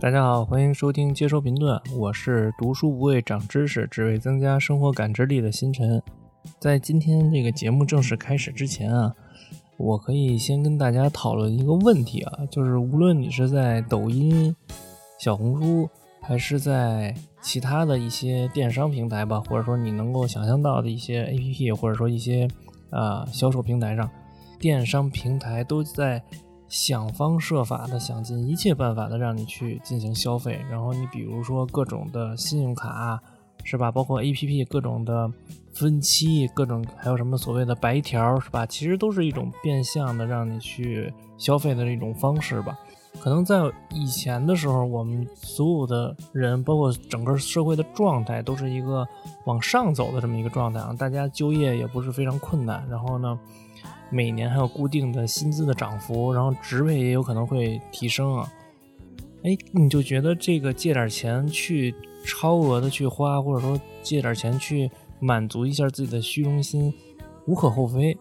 大家好，欢迎收听接收评论，我是读书不为长知识，只为增加生活感知力的星辰。在今天这个节目正式开始之前啊，我可以先跟大家讨论一个问题啊，就是无论你是在抖音、小红书，还是在其他的一些电商平台吧，或者说你能够想象到的一些 APP，或者说一些啊销售平台上，电商平台都在。想方设法的，想尽一切办法的让你去进行消费，然后你比如说各种的信用卡，是吧？包括 A P P 各种的分期，各种还有什么所谓的白条，是吧？其实都是一种变相的让你去消费的一种方式吧。可能在以前的时候，我们所有的人，包括整个社会的状态，都是一个往上走的这么一个状态啊。大家就业也不是非常困难，然后呢？每年还有固定的薪资的涨幅，然后职位也有可能会提升啊。哎，你就觉得这个借点钱去超额的去花，或者说借点钱去满足一下自己的虚荣心，无可厚非。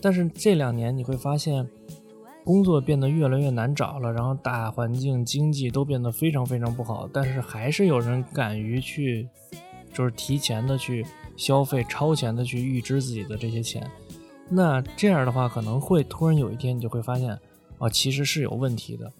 但是这两年你会发现，工作变得越来越难找了，然后大环境经济都变得非常非常不好，但是还是有人敢于去，就是提前的去消费，超前的去预支自己的这些钱。那这样的话，可能会突然有一天，你就会发现，啊，其实是有问题的。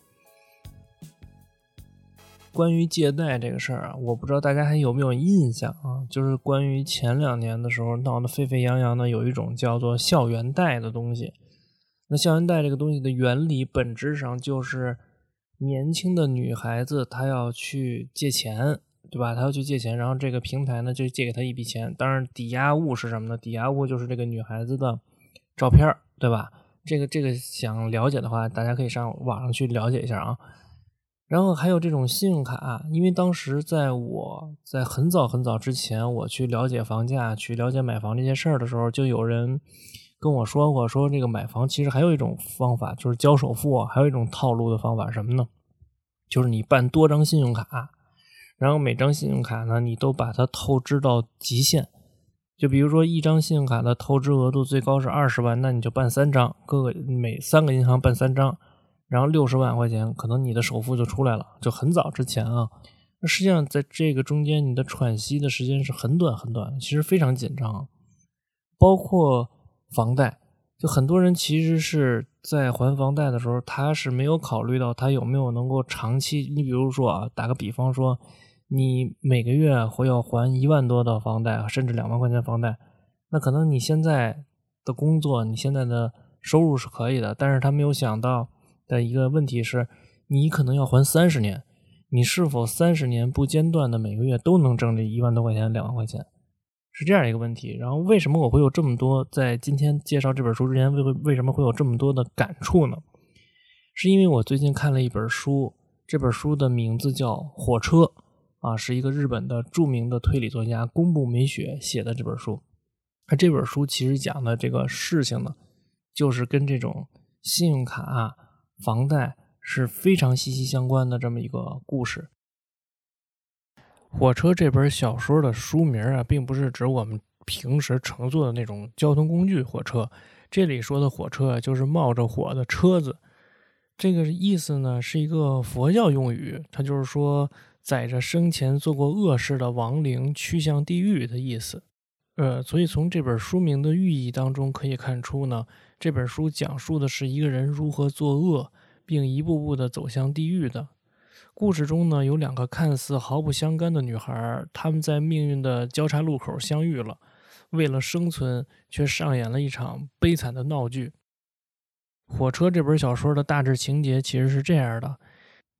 关于借贷这个事儿啊，我不知道大家还有没有印象啊？就是关于前两年的时候闹得沸沸扬扬的，有一种叫做校园贷的东西。那校园贷这个东西的原理本质上就是年轻的女孩子她要去借钱，对吧？她要去借钱，然后这个平台呢就借给她一笔钱。当然，抵押物是什么呢？抵押物就是这个女孩子的。照片对吧？这个这个想了解的话，大家可以上网上去了解一下啊。然后还有这种信用卡，因为当时在我在很早很早之前，我去了解房价、去了解买房这些事儿的时候，就有人跟我说过，说这个买房其实还有一种方法，就是交首付，还有一种套路的方法什么呢？就是你办多张信用卡，然后每张信用卡呢，你都把它透支到极限。就比如说，一张信用卡的透支额度最高是二十万，那你就办三张，各个每三个银行办三张，然后六十万块钱，可能你的首付就出来了。就很早之前啊，那实际上在这个中间，你的喘息的时间是很短很短，其实非常紧张。包括房贷，就很多人其实是在还房贷的时候，他是没有考虑到他有没有能够长期。你比如说啊，打个比方说。你每个月会要还一万多的房贷，甚至两万块钱房贷，那可能你现在的工作，你现在的收入是可以的，但是他没有想到的一个问题是，你可能要还三十年，你是否三十年不间断的每个月都能挣这一万多块钱、两万块钱，是这样一个问题。然后为什么我会有这么多在今天介绍这本书之前，为为什么会有这么多的感触呢？是因为我最近看了一本书，这本书的名字叫《火车》。啊，是一个日本的著名的推理作家宫部美雪写的这本书。那这本书其实讲的这个事情呢，就是跟这种信用卡、房贷是非常息息相关的这么一个故事。火车这本小说的书名啊，并不是指我们平时乘坐的那种交通工具火车，这里说的火车就是冒着火的车子。这个意思呢，是一个佛教用语，它就是说。载着生前做过恶事的亡灵去向地狱的意思，呃，所以从这本书名的寓意当中可以看出呢，这本书讲述的是一个人如何作恶，并一步步的走向地狱的故事中呢，有两个看似毫不相干的女孩，她们在命运的交叉路口相遇了，为了生存却上演了一场悲惨的闹剧。火车这本小说的大致情节其实是这样的：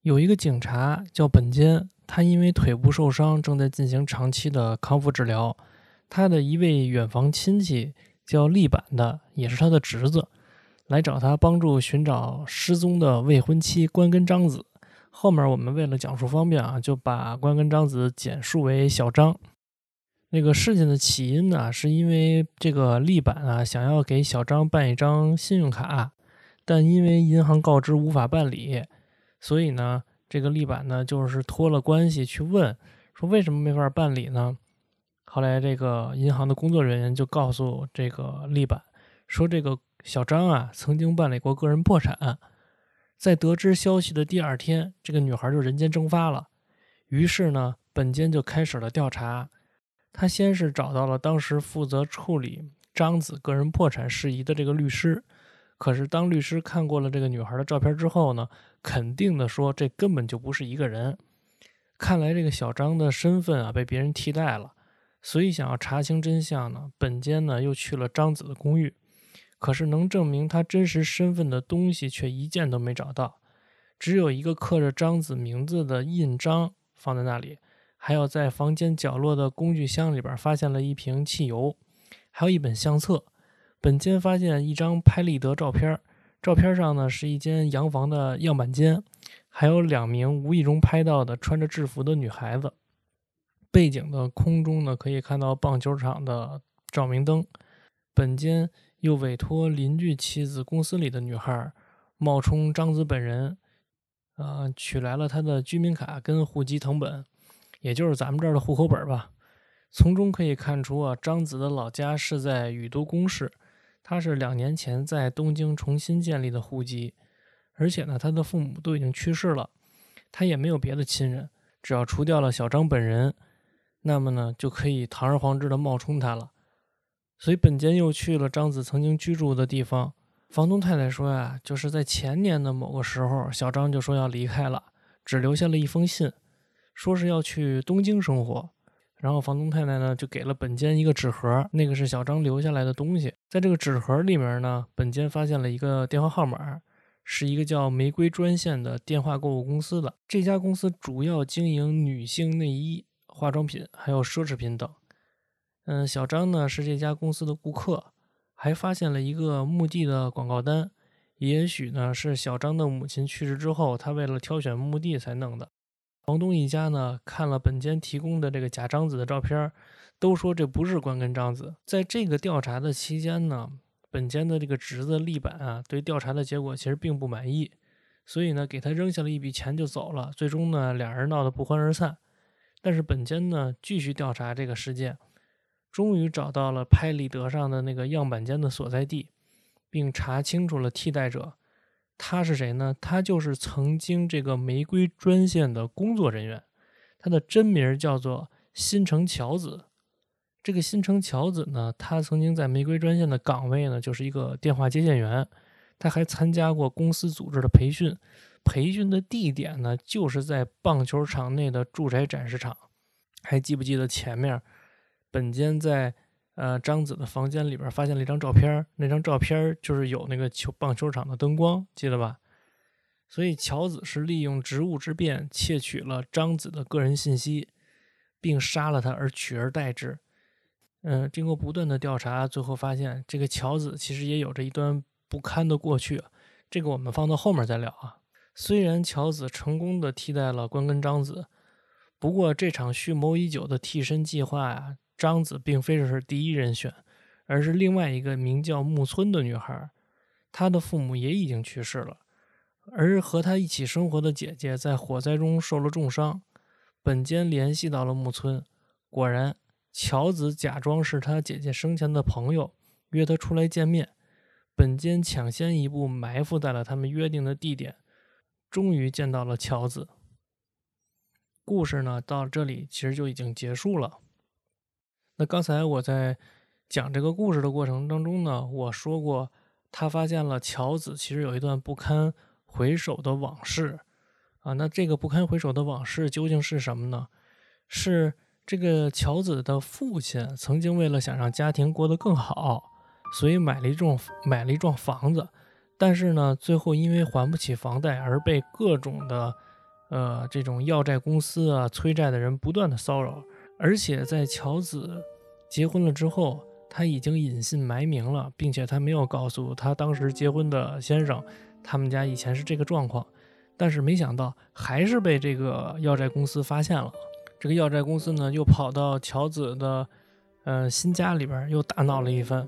有一个警察叫本间。他因为腿部受伤，正在进行长期的康复治疗。他的一位远房亲戚叫立板的，也是他的侄子，来找他帮助寻找失踪的未婚妻关根章子。后面我们为了讲述方便啊，就把关根章子简述为小张。那个事情的起因呢，是因为这个立板啊想要给小张办一张信用卡，但因为银行告知无法办理，所以呢。这个立板呢，就是托了关系去问，说为什么没法办理呢？后来这个银行的工作人员就告诉这个立板，说这个小张啊，曾经办理过个人破产，在得知消息的第二天，这个女孩就人间蒸发了。于是呢，本间就开始了调查。他先是找到了当时负责处理张子个人破产事宜的这个律师，可是当律师看过了这个女孩的照片之后呢，肯定的说这根本就不是一个人。看来这个小张的身份啊被别人替代了，所以想要查清真相呢，本间呢又去了张子的公寓，可是能证明他真实身份的东西却一件都没找到，只有一个刻着张子名字的印章放在那里。还有在房间角落的工具箱里边发现了一瓶汽油，还有一本相册。本间发现一张拍立得照片，照片上呢是一间洋房的样板间，还有两名无意中拍到的穿着制服的女孩子。背景的空中呢可以看到棒球场的照明灯。本间又委托邻居妻子公司里的女孩冒充张子本人，呃，取来了他的居民卡跟户籍成本。也就是咱们这儿的户口本吧，从中可以看出啊，张子的老家是在宇都宫市，他是两年前在东京重新建立的户籍，而且呢，他的父母都已经去世了，他也没有别的亲人，只要除掉了小张本人，那么呢，就可以堂而皇之的冒充他了。所以本间又去了张子曾经居住的地方，房东太太说呀，就是在前年的某个时候，小张就说要离开了，只留下了一封信。说是要去东京生活，然后房东太太呢就给了本间一个纸盒，那个是小张留下来的东西。在这个纸盒里面呢，本间发现了一个电话号码，是一个叫玫瑰专线的电话购物公司的。这家公司主要经营女性内衣、化妆品还有奢侈品等。嗯，小张呢是这家公司的顾客，还发现了一个墓地的广告单，也许呢是小张的母亲去世之后，他为了挑选墓地才弄的。房东一家呢看了本间提供的这个假章子的照片，都说这不是关根章子。在这个调查的期间呢，本间的这个侄子立板啊，对调查的结果其实并不满意，所以呢给他扔下了一笔钱就走了。最终呢两人闹得不欢而散。但是本间呢继续调查这个事件，终于找到了拍立得上的那个样板间的所在地，并查清楚了替代者。他是谁呢？他就是曾经这个玫瑰专线的工作人员，他的真名叫做新城乔子。这个新城乔子呢，他曾经在玫瑰专线的岗位呢，就是一个电话接线员。他还参加过公司组织的培训，培训的地点呢，就是在棒球场内的住宅展示场。还记不记得前面本间在？呃，张子的房间里边发现了一张照片，那张照片就是有那个球棒球场的灯光，记得吧？所以乔子是利用职务之便窃取了张子的个人信息，并杀了他而取而代之。嗯，经过不断的调查，最后发现这个乔子其实也有着一段不堪的过去，这个我们放到后面再聊啊。虽然乔子成功的替代了关根张子，不过这场蓄谋已久的替身计划呀。张子并非是第一人选，而是另外一个名叫木村的女孩，她的父母也已经去世了，而和她一起生活的姐姐在火灾中受了重伤。本间联系到了木村，果然，乔子假装是他姐姐生前的朋友，约她出来见面。本间抢先一步埋伏在了他们约定的地点，终于见到了乔子。故事呢，到这里其实就已经结束了。那刚才我在讲这个故事的过程当中呢，我说过，他发现了乔子其实有一段不堪回首的往事啊。那这个不堪回首的往事究竟是什么呢？是这个乔子的父亲曾经为了想让家庭过得更好，所以买了一幢买了一幢房子，但是呢，最后因为还不起房贷而被各种的呃这种要债公司啊催债的人不断的骚扰。而且在乔子结婚了之后，他已经隐姓埋名了，并且他没有告诉他当时结婚的先生，他们家以前是这个状况。但是没想到，还是被这个要债公司发现了。这个要债公司呢，又跑到乔子的呃新家里边，又大闹了一番。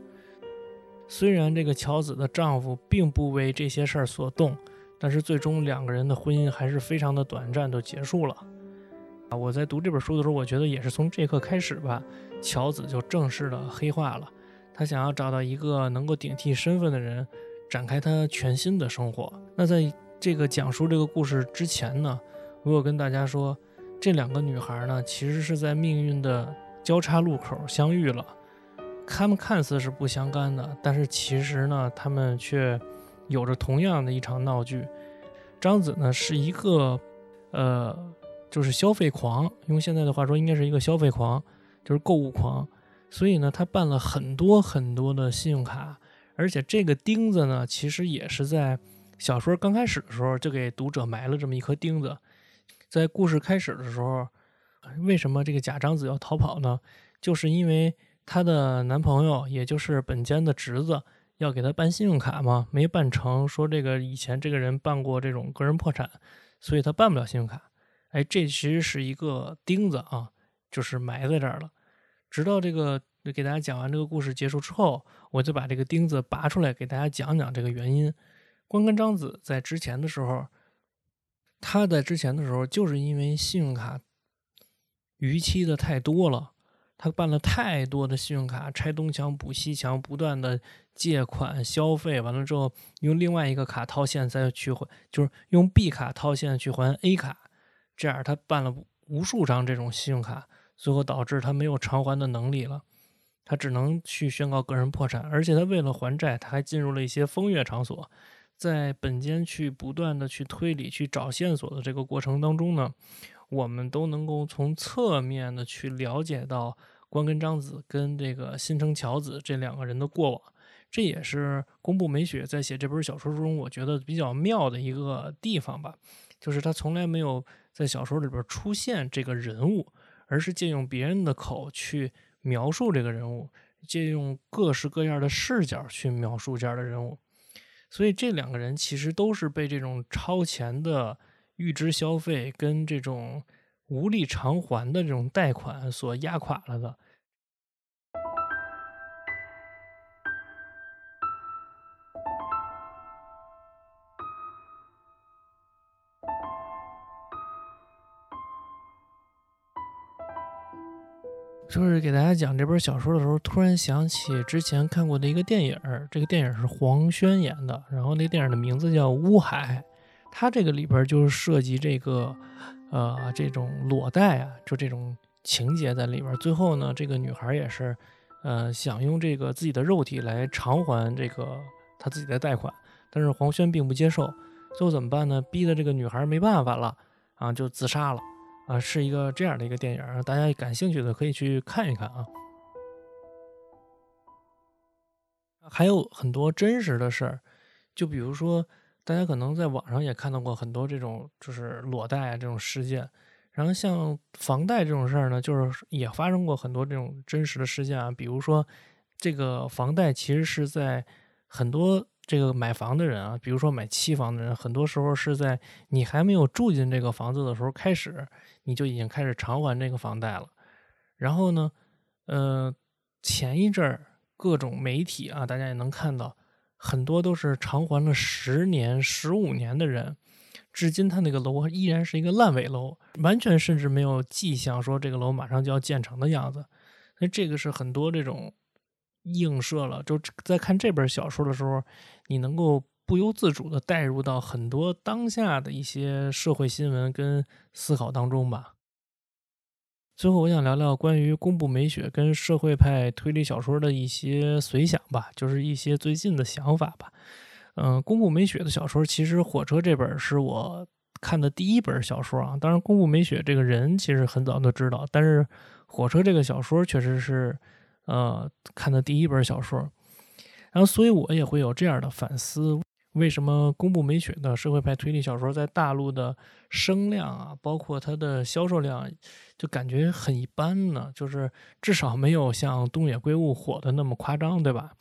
虽然这个乔子的丈夫并不为这些事儿所动，但是最终两个人的婚姻还是非常的短暂，就结束了。啊，我在读这本书的时候，我觉得也是从这一刻开始吧，乔子就正式的黑化了。他想要找到一个能够顶替身份的人，展开他全新的生活。那在这个讲述这个故事之前呢，我有跟大家说，这两个女孩呢，其实是在命运的交叉路口相遇了。他们看似是不相干的，但是其实呢，他们却有着同样的一场闹剧。张子呢是一个，呃，就是消费狂，用现在的话说，应该是一个消费狂，就是购物狂。所以呢，他办了很多很多的信用卡，而且这个钉子呢，其实也是在小说刚开始的时候就给读者埋了这么一颗钉子。在故事开始的时候，为什么这个假张子要逃跑呢？就是因为。她的男朋友，也就是本间的侄子，要给她办信用卡嘛，没办成。说这个以前这个人办过这种个人破产，所以他办不了信用卡。哎，这其实是一个钉子啊，就是埋在这儿了。直到这个给大家讲完这个故事结束之后，我就把这个钉子拔出来给大家讲讲这个原因。关根章子在之前的时候，他在之前的时候就是因为信用卡逾期的太多了。他办了太多的信用卡，拆东墙补西墙，不断的借款消费，完了之后用另外一个卡套现再去还，就是用 B 卡套现去还 A 卡，这样他办了无数张这种信用卡，最后导致他没有偿还的能力了，他只能去宣告个人破产，而且他为了还债，他还进入了一些风月场所，在本间去不断的去推理、去找线索的这个过程当中呢。我们都能够从侧面的去了解到关根章子跟这个新城乔子这两个人的过往，这也是宫部美雪在写这本小说中我觉得比较妙的一个地方吧，就是他从来没有在小说里边出现这个人物，而是借用别人的口去描述这个人物，借用各式各样的视角去描述这样的人物，所以这两个人其实都是被这种超前的。预支消费跟这种无力偿还的这种贷款所压垮了的。就是给大家讲这本小说的时候，突然想起之前看过的一个电影，这个电影是黄轩演的，然后那电影的名字叫《乌海》。他这个里边就是涉及这个，呃，这种裸贷啊，就这种情节在里边。最后呢，这个女孩也是，呃，想用这个自己的肉体来偿还这个她自己的贷款，但是黄轩并不接受。最后怎么办呢？逼得这个女孩没办法了，啊，就自杀了。啊，是一个这样的一个电影，大家感兴趣的可以去看一看啊。还有很多真实的事儿，就比如说。大家可能在网上也看到过很多这种就是裸贷这种事件，然后像房贷这种事儿呢，就是也发生过很多这种真实的事件啊。比如说，这个房贷其实是在很多这个买房的人啊，比如说买期房的人，很多时候是在你还没有住进这个房子的时候开始，你就已经开始偿还这个房贷了。然后呢，呃，前一阵儿各种媒体啊，大家也能看到。很多都是偿还了十年、十五年的人，至今他那个楼依然是一个烂尾楼，完全甚至没有迹象说这个楼马上就要建成的样子。那这个是很多这种映射了，就在看这本小说的时候，你能够不由自主的带入到很多当下的一些社会新闻跟思考当中吧。最后，我想聊聊关于宫部美雪跟社会派推理小说的一些随想吧，就是一些最近的想法吧。嗯，宫部美雪的小说，其实《火车》这本是我看的第一本小说啊。当然，宫部美雪这个人其实很早就知道，但是《火车》这个小说确实是呃看的第一本小说。然后，所以我也会有这样的反思。为什么宫部美雪的社会派推理小说在大陆的声量啊，包括它的销售量，就感觉很一般呢？就是至少没有像东野圭吾火的那么夸张，对吧？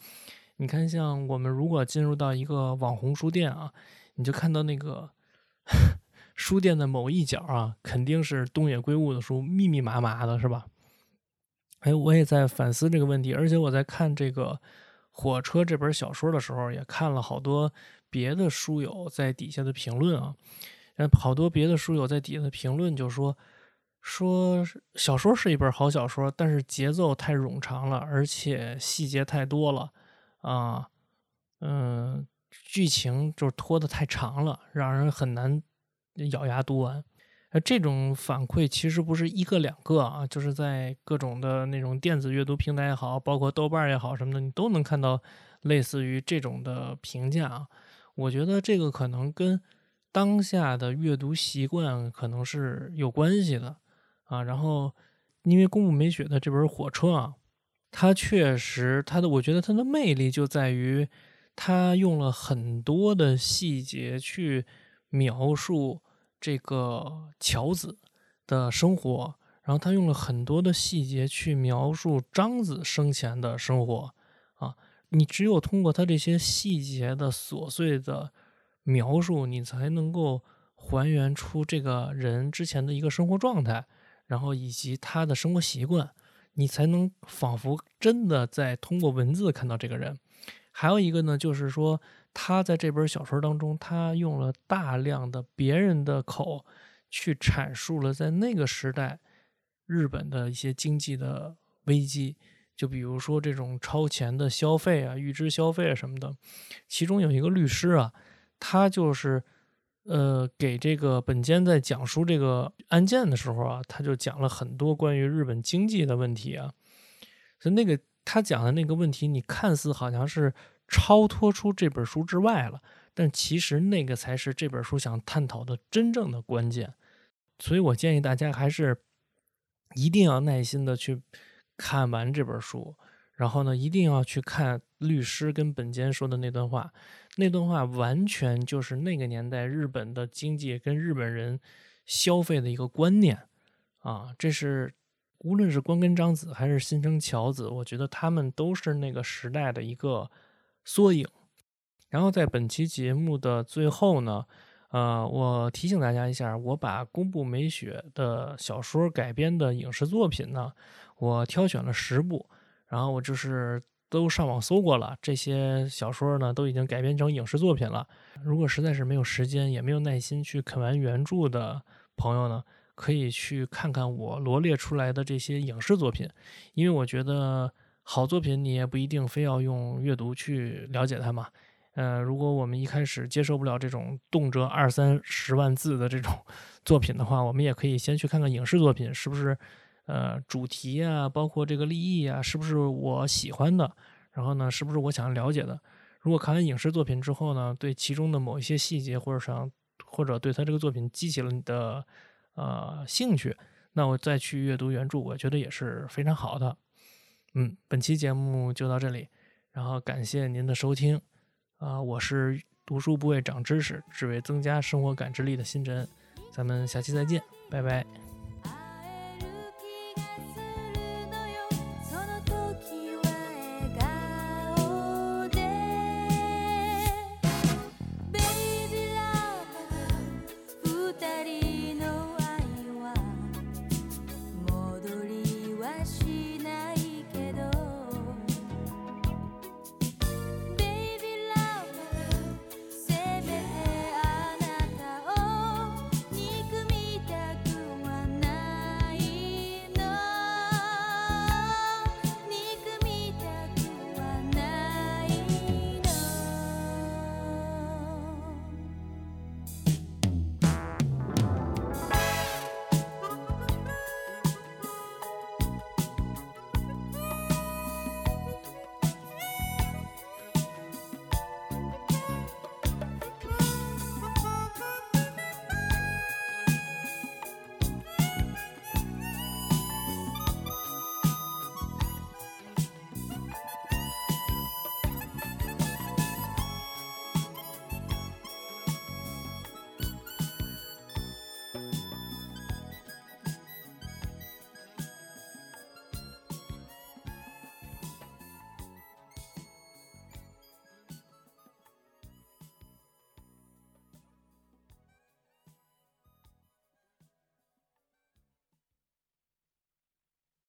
你看，像我们如果进入到一个网红书店啊，你就看到那个 书店的某一角啊，肯定是东野圭吾的书，密密麻麻的，是吧？哎，我也在反思这个问题，而且我在看这个。火车这本小说的时候，也看了好多别的书友在底下的评论啊，好多别的书友在底下的评论就说说小说是一本好小说，但是节奏太冗长了，而且细节太多了啊，嗯，剧情就是拖得太长了，让人很难咬牙读完。这种反馈其实不是一个两个啊，就是在各种的那种电子阅读平台也好，包括豆瓣也好什么的，你都能看到类似于这种的评价啊。我觉得这个可能跟当下的阅读习惯可能是有关系的啊。然后，因为宫部美雪的这本《火车》啊，它确实它的，我觉得它的魅力就在于它用了很多的细节去描述。这个乔子的生活，然后他用了很多的细节去描述张子生前的生活啊。你只有通过他这些细节的琐碎的描述，你才能够还原出这个人之前的一个生活状态，然后以及他的生活习惯，你才能仿佛真的在通过文字看到这个人。还有一个呢，就是说。他在这本小说当中，他用了大量的别人的口去阐述了在那个时代日本的一些经济的危机，就比如说这种超前的消费啊、预支消费啊什么的。其中有一个律师啊，他就是呃给这个本间在讲述这个案件的时候啊，他就讲了很多关于日本经济的问题啊。所以那个他讲的那个问题，你看似好像是。超脱出这本书之外了，但其实那个才是这本书想探讨的真正的关键。所以我建议大家还是一定要耐心的去看完这本书，然后呢，一定要去看律师跟本间说的那段话。那段话完全就是那个年代日本的经济跟日本人消费的一个观念啊，这是无论是关根章子还是新生乔子，我觉得他们都是那个时代的一个。缩影。然后在本期节目的最后呢，呃，我提醒大家一下，我把宫部美雪的小说改编的影视作品呢，我挑选了十部，然后我就是都上网搜过了，这些小说呢都已经改编成影视作品了。如果实在是没有时间，也没有耐心去啃完原著的朋友呢，可以去看看我罗列出来的这些影视作品，因为我觉得。好作品，你也不一定非要用阅读去了解它嘛。呃，如果我们一开始接受不了这种动辄二三十万字的这种 作品的话，我们也可以先去看看影视作品，是不是？呃，主题啊，包括这个立意啊，是不是我喜欢的？然后呢，是不是我想了解的？如果看完影视作品之后呢，对其中的某一些细节或者想，或者对他这个作品激起了你的呃兴趣，那我再去阅读原著，我觉得也是非常好的。嗯，本期节目就到这里，然后感谢您的收听，啊，我是读书不为长知识，只为增加生活感知力的新真，咱们下期再见，拜拜。